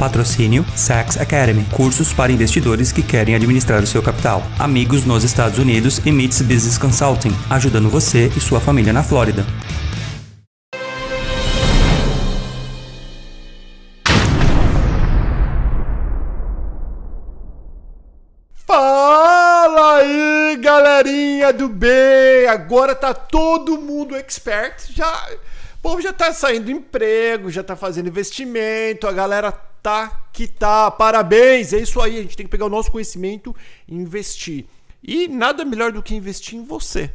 Patrocínio Saks Academy, cursos para investidores que querem administrar o seu capital. Amigos nos Estados Unidos e Meets Business Consulting, ajudando você e sua família na Flórida. Fala aí, galerinha do bem! Agora tá todo mundo expert. Já, o povo já tá saindo do emprego, já tá fazendo investimento, a galera tá que tá. Parabéns! É isso aí, a gente tem que pegar o nosso conhecimento e investir. E nada melhor do que investir em você,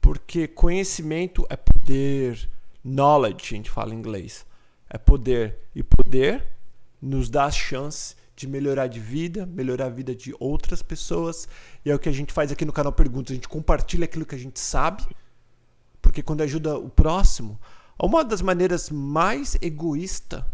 porque conhecimento é poder, knowledge, a gente fala em inglês. É poder e poder nos dá a chance de melhorar de vida, melhorar a vida de outras pessoas. E é o que a gente faz aqui no canal Perguntas. A gente compartilha aquilo que a gente sabe, porque quando ajuda o próximo, uma das maneiras mais egoísta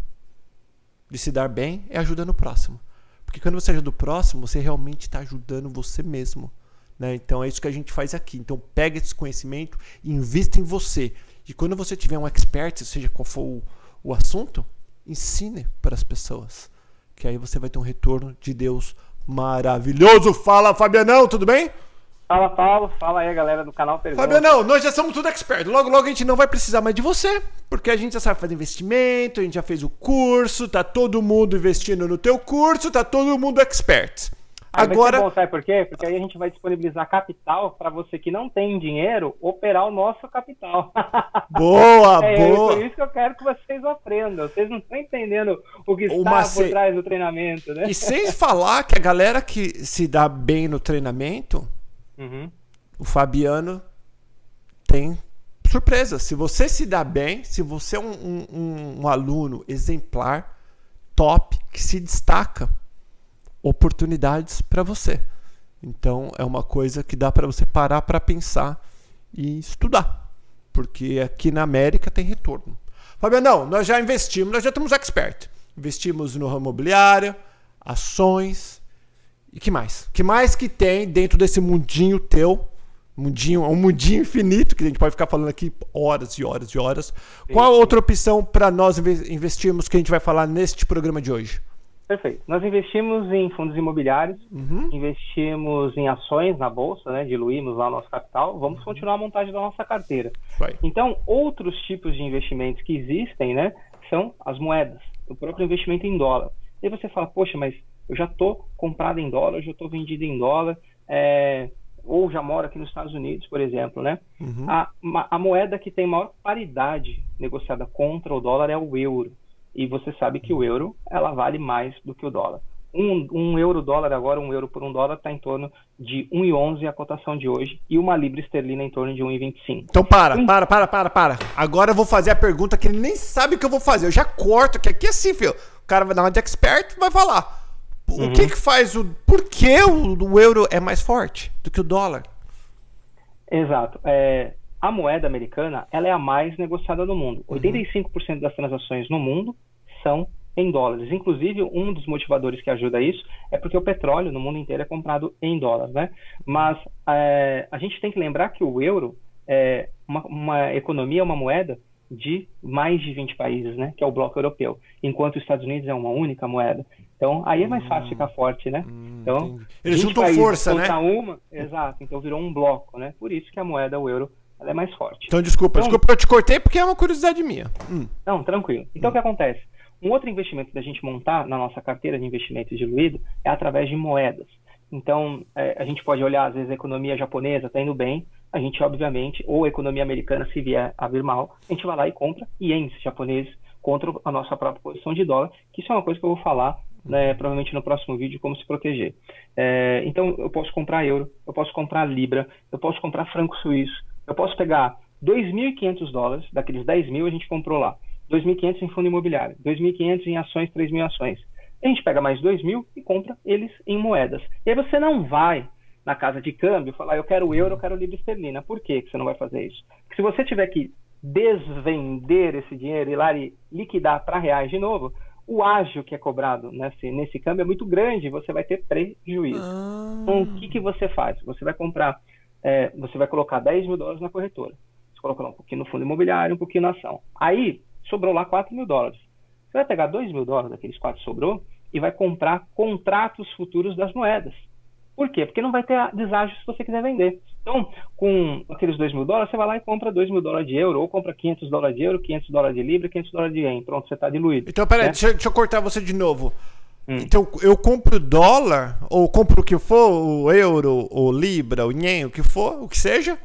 de se dar bem é ajudando o próximo. Porque quando você ajuda o próximo, você realmente está ajudando você mesmo. Né? Então é isso que a gente faz aqui. Então pega esse conhecimento e invista em você. E quando você tiver um expert, seja qual for o, o assunto, ensine para as pessoas que aí você vai ter um retorno de Deus maravilhoso. Fala, Fabianão, tudo bem? Fala, Paulo. Fala aí, galera do canal Pergunta. Fabianão, nós já somos tudo expert. Logo, logo a gente não vai precisar mais de você, porque a gente já sabe fazer investimento, a gente já fez o curso, tá todo mundo investindo no teu curso, tá todo mundo expert. Agora. Bom, sabe por quê? Porque aí a gente vai disponibilizar capital para você que não tem dinheiro operar o nosso capital. Boa, é, boa. É por isso que eu quero que vocês aprendam. Vocês não estão entendendo o que está por trás do treinamento, né? E sem falar que a galera que se dá bem no treinamento, uhum. o Fabiano tem surpresa. Se você se dá bem, se você é um, um, um aluno exemplar, top, que se destaca oportunidades para você. Então é uma coisa que dá para você parar para pensar e estudar, porque aqui na América tem retorno. Fabiano, nós já investimos, nós já estamos expert. Investimos no ramo imobiliário, ações e que mais? Que mais que tem dentro desse mundinho teu? Mundinho, um mundinho infinito que a gente pode ficar falando aqui horas e horas e horas. Qual a outra opção para nós investirmos que a gente vai falar neste programa de hoje? Perfeito. Nós investimos em fundos imobiliários, uhum. investimos em ações na bolsa, né? Diluímos lá o nosso capital. Vamos uhum. continuar a montagem da nossa carteira. Vai. Então, outros tipos de investimentos que existem, né? São as moedas, o próprio investimento em dólar. E aí você fala, poxa, mas eu já estou comprado em dólar, eu já estou vendido em dólar, é, ou já moro aqui nos Estados Unidos, por exemplo, né? Uhum. A, a moeda que tem maior paridade negociada contra o dólar é o euro e você sabe que o euro ela vale mais do que o dólar. Um, um euro dólar agora, um euro por um dólar está em torno de 1,11 a cotação de hoje e uma libra esterlina em torno de 1,25. Então para, um... para, para, para, para. Agora eu vou fazer a pergunta que ele nem sabe o que eu vou fazer. Eu já corto, que aqui é assim, filho. O cara vai dar uma de expert e vai falar. O uhum. que que faz o... Por que o, o, euro é mais forte do que o dólar? Exato. É, a moeda americana ela é a mais negociada do mundo. 85% uhum. das transações no mundo são em dólares. Inclusive, um dos motivadores que ajuda isso é porque o petróleo no mundo inteiro é comprado em dólares, né? Mas é, a gente tem que lembrar que o euro é uma, uma economia, uma moeda de mais de 20 países, né? Que é o bloco europeu. Enquanto os Estados Unidos é uma única moeda. Então, aí é mais fácil ficar forte, né? Hum, então, eles juntam força, né? Uma, exato. Então, virou um bloco, né? Por isso que a moeda, o euro, ela é mais forte. Então, desculpa, então, desculpa, eu te cortei porque é uma curiosidade minha. Hum. Não, tranquilo. Então, hum. o que acontece? Um outro investimento da gente montar na nossa carteira de investimentos diluído é através de moedas. Então, é, a gente pode olhar, às vezes, a economia japonesa está indo bem, a gente, obviamente, ou a economia americana, se vier a vir mal, a gente vai lá e compra ienes japoneses contra a nossa própria posição de dólar, que isso é uma coisa que eu vou falar né, provavelmente no próximo vídeo, como se proteger. É, então, eu posso comprar euro, eu posso comprar libra, eu posso comprar franco suíço, eu posso pegar 2.500 dólares, daqueles 10 mil a gente comprou lá, 2.500 em fundo imobiliário, 2.500 em ações, 3.000 ações. A gente pega mais 2.000 e compra eles em moedas. E aí você não vai na casa de câmbio falar, eu quero euro, eu quero libra esterlina. Por que você não vai fazer isso? Porque se você tiver que desvender esse dinheiro e lá e liquidar para reais de novo, o ágio que é cobrado nesse, nesse câmbio é muito grande, você vai ter prejuízo. Ah. Então, o que, que você faz? Você vai comprar é, você vai colocar 10 mil dólares na corretora. Você coloca lá um pouquinho no fundo imobiliário, um pouquinho na ação. Aí, sobrou lá 4 mil dólares. Você vai pegar 2 mil dólares daqueles quatro que sobrou e vai comprar contratos futuros das moedas. Por quê? Porque não vai ter deságio se você quiser vender. Então, com aqueles 2 mil dólares, você vai lá e compra 2 mil dólares de euro, ou compra 500 dólares de euro, 500 dólares de libra, 500 dólares de yen. Pronto, você está diluído. Então, peraí, né? deixa, deixa, eu cortar você de novo. Hum. Então, eu compro dólar, ou compro o que for, o euro, o libra, o yen, o que for, o que seja.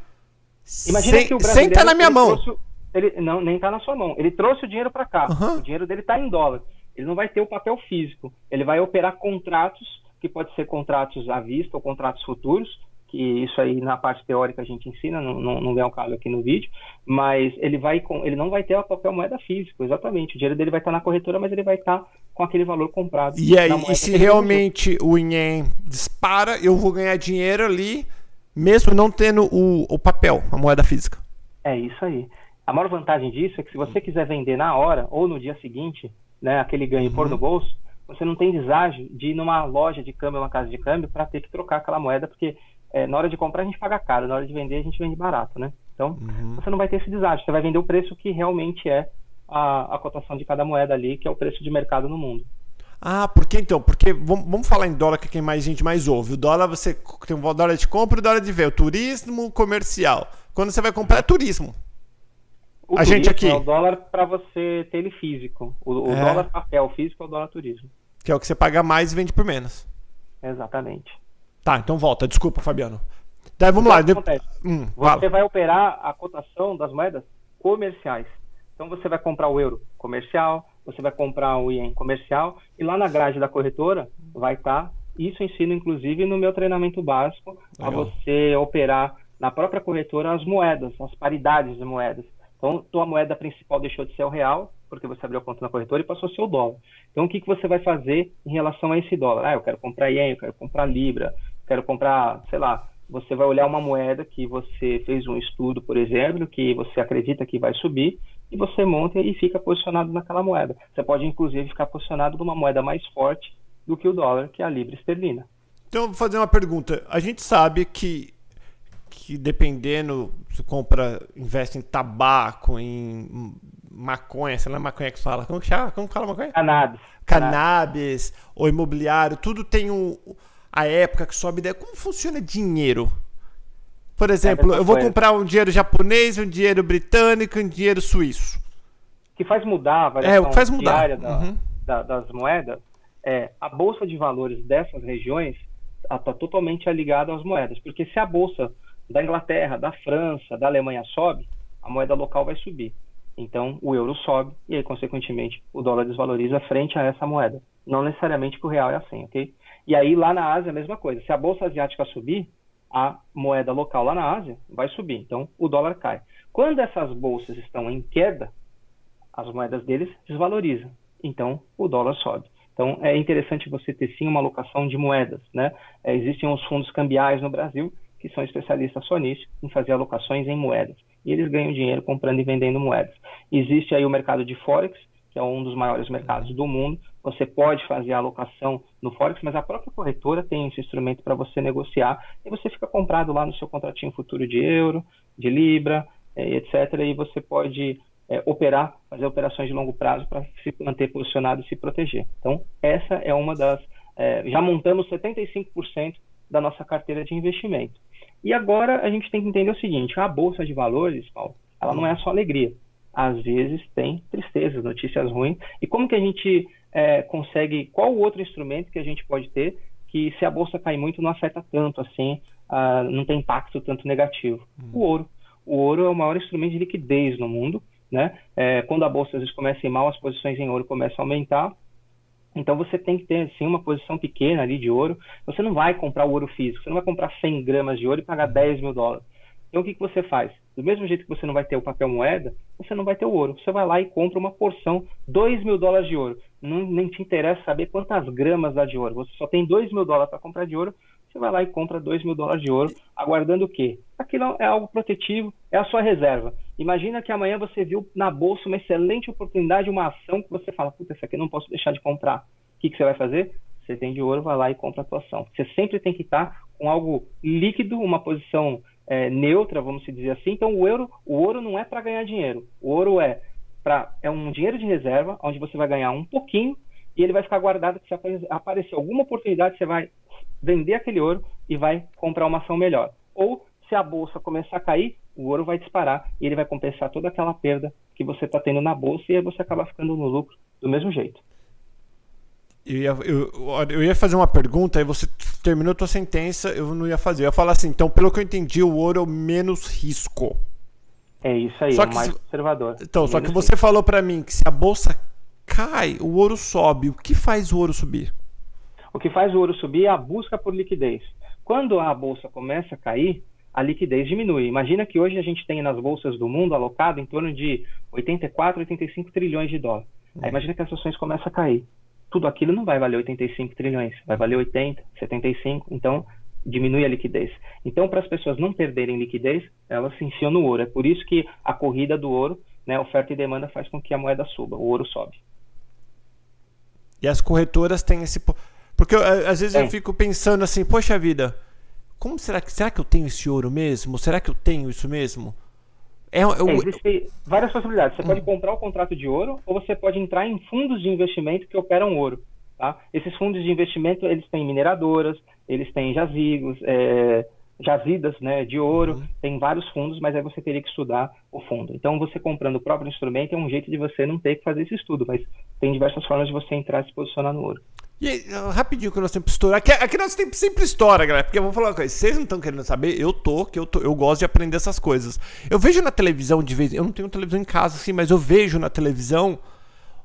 Imagina sem, que o brasileiro... Sem tá na minha mão. Trouxe, ele, não, nem está na sua mão. Ele trouxe o dinheiro para cá. Uhum. O dinheiro dele está em dólar. Ele não vai ter o papel físico. Ele vai operar contratos que pode ser contratos à vista ou contratos futuros, que isso aí na parte teórica a gente ensina, não, não, não vem ao caso aqui no vídeo, mas ele vai com, ele não vai ter a papel moeda físico, exatamente. O dinheiro dele vai estar na corretora, mas ele vai estar com aquele valor comprado. E aí, e se realmente o INEM dispara, eu vou ganhar dinheiro ali, mesmo não tendo o, o papel, a moeda física. É isso aí. A maior vantagem disso é que se você quiser vender na hora ou no dia seguinte, né, aquele ganho uhum. pôr no bolso, você não tem deságio de ir numa loja de câmbio, uma casa de câmbio, para ter que trocar aquela moeda, porque é, na hora de comprar a gente paga caro, na hora de vender a gente vende barato, né? Então, uhum. você não vai ter esse deságio, você vai vender o preço que realmente é a, a cotação de cada moeda ali, que é o preço de mercado no mundo. Ah, por que então? Porque vamos, falar em dólar que é quem mais gente mais ouve. O dólar você tem o dólar de compra e o dólar de venda. O turismo comercial. Quando você vai comprar é turismo. A gente aqui. É o dólar para você ter ele físico. O, o é. dólar papel físico é o dólar turismo. Que é o que você paga mais e vende por menos. Exatamente. Tá, então volta. Desculpa, Fabiano. Daí vamos então, lá. Hum, você vai operar a cotação das moedas comerciais. Então você vai comprar o euro comercial, você vai comprar o ien comercial e lá na grade da corretora vai estar. Tá, isso ensino inclusive no meu treinamento básico a você operar na própria corretora as moedas, as paridades de moedas. Então, tua moeda principal deixou de ser o real, porque você abriu a conta na corretora e passou a ser o dólar. Então, o que, que você vai fazer em relação a esse dólar? Ah, eu quero comprar ien, eu quero comprar libra, quero comprar, sei lá, você vai olhar uma moeda que você fez um estudo, por exemplo, que você acredita que vai subir, e você monta e fica posicionado naquela moeda. Você pode, inclusive, ficar posicionado numa moeda mais forte do que o dólar, que é a libra esterlina. Então, vou fazer uma pergunta. A gente sabe que que dependendo, você compra, investe em tabaco, em maconha, sei lá, maconha que fala. Como que chama? Como fala maconha? Cannabis. Cannabis, ou imobiliário, tudo tem um, a época que sobe. Como funciona dinheiro? Por exemplo, é eu vou comprar um dinheiro japonês, um dinheiro britânico, um dinheiro suíço. Que faz mudar a variação é, o que faz mudar. diária da, uhum. da, das moedas é a bolsa de valores dessas regiões está totalmente ligada às moedas. Porque se a bolsa da Inglaterra, da França, da Alemanha sobe, a moeda local vai subir. Então, o euro sobe e aí, consequentemente, o dólar desvaloriza frente a essa moeda. Não necessariamente que o real é assim, ok? E aí, lá na Ásia, a mesma coisa. Se a bolsa asiática subir, a moeda local lá na Ásia vai subir. Então, o dólar cai. Quando essas bolsas estão em queda, as moedas deles desvalorizam. Então, o dólar sobe. Então, é interessante você ter sim uma alocação de moedas. Né? É, existem os fundos cambiais no Brasil que são especialistas só nisso, em fazer alocações em moedas. E eles ganham dinheiro comprando e vendendo moedas. Existe aí o mercado de Forex, que é um dos maiores mercados do mundo. Você pode fazer a alocação no Forex, mas a própria corretora tem esse instrumento para você negociar e você fica comprado lá no seu contratinho futuro de euro, de libra, eh, etc. E você pode é, operar, fazer operações de longo prazo para se manter posicionado e se proteger. Então, essa é uma das. É, já montamos 75% da nossa carteira de investimento. E agora a gente tem que entender o seguinte: a bolsa de valores, Paulo, ela não é só alegria. Às vezes tem tristezas, notícias ruins. E como que a gente é, consegue? Qual o outro instrumento que a gente pode ter que, se a bolsa cair muito, não afeta tanto assim, não tem impacto tanto negativo? Hum. O ouro. O ouro é o maior instrumento de liquidez no mundo. Né? É, quando a bolsa às vezes começa a ir mal, as posições em ouro começam a aumentar então você tem que ter assim uma posição pequena ali de ouro. Você não vai comprar o ouro físico, você não vai comprar 100 gramas de ouro e pagar 10 mil dólares. Então o que, que você faz? Do mesmo jeito que você não vai ter o papel moeda, você não vai ter o ouro. Você vai lá e compra uma porção, 2 mil dólares de ouro. Não, nem te interessa saber quantas gramas dá de ouro. Você só tem 2 mil dólares para comprar de ouro, você vai lá e compra 2 mil dólares de ouro, aguardando o quê? Aquilo é algo protetivo, é a sua reserva. Imagina que amanhã você viu na bolsa uma excelente oportunidade, uma ação que você fala, puta, essa aqui eu não posso deixar de comprar. O que, que você vai fazer? Você tem de ouro, vai lá e compra a tua ação. Você sempre tem que estar com algo líquido, uma posição é, neutra, vamos dizer assim. Então, o, euro, o ouro não é para ganhar dinheiro. O ouro é para é um dinheiro de reserva, onde você vai ganhar um pouquinho e ele vai ficar guardado se aparecer alguma oportunidade, você vai vender aquele ouro e vai comprar uma ação melhor. Ou se a bolsa começar a cair, o ouro vai disparar e ele vai compensar toda aquela perda que você está tendo na bolsa e aí você acaba ficando no lucro do mesmo jeito. Eu ia, eu, eu ia fazer uma pergunta, aí você terminou a tua sentença, eu não ia fazer. Eu ia falar assim, então, pelo que eu entendi, o ouro é o menos risco. É isso aí, só é o mais se... conservador. Então, só que você risco. falou para mim que se a bolsa cai, o ouro sobe. O que faz o ouro subir? O que faz o ouro subir é a busca por liquidez. Quando a bolsa começa a cair, a liquidez diminui. Imagina que hoje a gente tem nas bolsas do mundo alocado em torno de 84, 85 trilhões de dólares. Aí imagina que as ações começam a cair tudo aquilo não vai valer 85 trilhões, vai valer 80, 75, então diminui a liquidez. Então, para as pessoas não perderem liquidez, elas se enfiam no ouro. É por isso que a corrida do ouro, né, oferta e demanda, faz com que a moeda suba, o ouro sobe. E as corretoras têm esse. Porque às vezes é. eu fico pensando assim, poxa vida, como será que será que eu tenho esse ouro mesmo? Será que eu tenho isso mesmo? É, é, Existem várias possibilidades. Você hum. pode comprar o contrato de ouro ou você pode entrar em fundos de investimento que operam ouro. Tá? Esses fundos de investimento eles têm mineradoras, eles têm jazigos, é, jazidas né, de ouro, uhum. tem vários fundos, mas aí você teria que estudar o fundo. Então, você comprando o próprio instrumento é um jeito de você não ter que fazer esse estudo, mas tem diversas formas de você entrar e se posicionar no ouro. E aí, rapidinho que nós temos estoura. Aqui, aqui nós temos sempre história, galera. Porque eu vou falar uma coisa. Vocês não estão querendo saber? Eu tô, que eu tô, eu gosto de aprender essas coisas. Eu vejo na televisão de vez. Eu não tenho televisão em casa, assim, mas eu vejo na televisão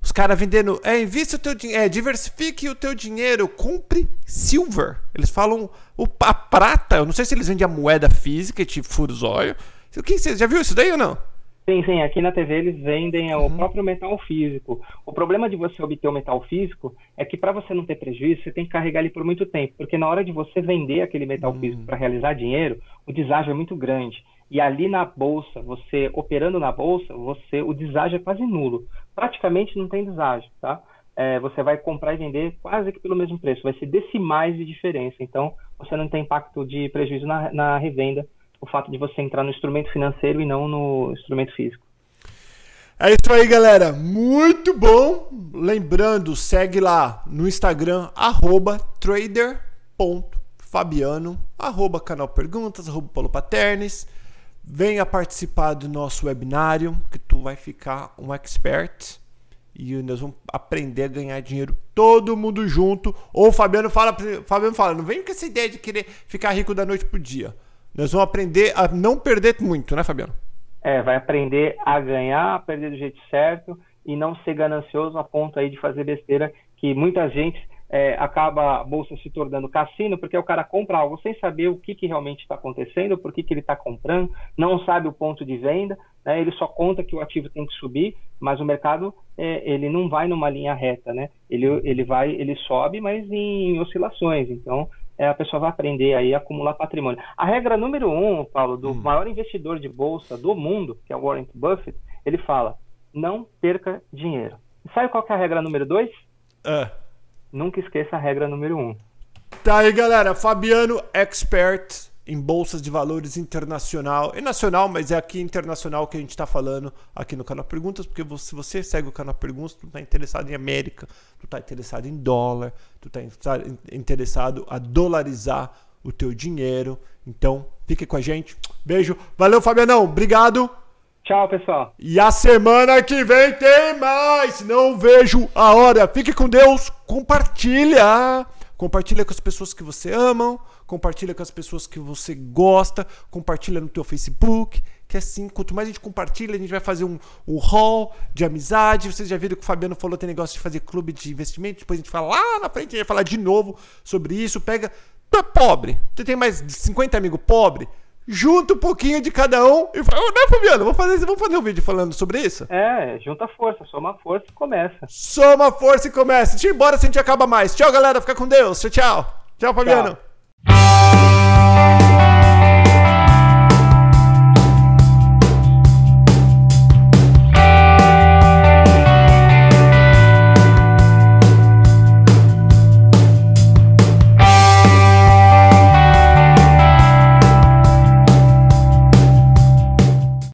os caras vendendo. É, invista o teu dinheiro. É, diversifique o teu dinheiro. Compre silver. Eles falam o, a prata. Eu não sei se eles vendem a moeda física, tipo furos óleo. O que você já viu isso daí ou não? Sim, sim. Aqui na TV eles vendem uhum. o próprio metal físico. O problema de você obter o metal físico é que para você não ter prejuízo, você tem que carregar ele por muito tempo, porque na hora de você vender aquele metal uhum. físico para realizar dinheiro, o deságio é muito grande. E ali na bolsa, você operando na bolsa, você o deságio é quase nulo. Praticamente não tem deságio, tá? É, você vai comprar e vender quase que pelo mesmo preço. Vai ser decimais de diferença. Então, você não tem impacto de prejuízo na, na revenda o fato de você entrar no instrumento financeiro e não no instrumento físico. É isso aí, galera. Muito bom. Lembrando, segue lá no Instagram, arroba trader.fabiano, arroba canal Perguntas, arroba Paulo Paternes. Venha participar do nosso webinário, que tu vai ficar um expert. E nós vamos aprender a ganhar dinheiro todo mundo junto. Ou o Fabiano fala, Fabiano fala, não vem com essa ideia de querer ficar rico da noite pro dia. Nós vamos aprender a não perder muito, né, Fabiano? É, vai aprender a ganhar, a perder do jeito certo e não ser ganancioso a ponto aí de fazer besteira que muita gente é, acaba a bolsa se tornando cassino porque o cara compra algo sem saber o que, que realmente está acontecendo, por que, que ele está comprando, não sabe o ponto de venda, né? ele só conta que o ativo tem que subir, mas o mercado é, ele não vai numa linha reta, né? Ele, ele vai, ele sobe, mas em oscilações. Então é, a pessoa vai aprender aí a acumular patrimônio. A regra número um, Paulo, do hum. maior investidor de bolsa do mundo, que é o Warren Buffett, ele fala: não perca dinheiro. sabe qual é a regra número dois? É. Nunca esqueça a regra número um. Tá aí, galera. Fabiano, expert em bolsas de valores internacional e nacional, mas é aqui internacional que a gente está falando aqui no canal Perguntas, porque se você segue o canal Perguntas, tu está interessado em América, tu está interessado em dólar, tu está interessado a dolarizar o teu dinheiro. Então, fique com a gente. Beijo. Valeu, Fabianão. Obrigado. Tchau, pessoal. E a semana que vem tem mais. Não vejo a hora. Fique com Deus. Compartilha. Compartilha com as pessoas que você ama, compartilha com as pessoas que você gosta, compartilha no teu Facebook, que é assim, quanto mais a gente compartilha, a gente vai fazer um, um hall de amizade. Vocês já viram que o Fabiano falou tem negócio de fazer clube de investimento, depois a gente fala lá na frente, a gente vai falar de novo sobre isso. Pega, tu é pobre, você tem mais de 50 amigos pobres, junta um pouquinho de cada um e fala, né, Fabiano? Vamos fazer, vamos fazer um vídeo falando sobre isso? É, junta força, soma força e começa. Soma força e começa. Deixa eu ir embora se a gente acaba mais. Tchau, galera. Fica com Deus. Tchau, tchau. Tchau, Fabiano. Tchau. Thank you.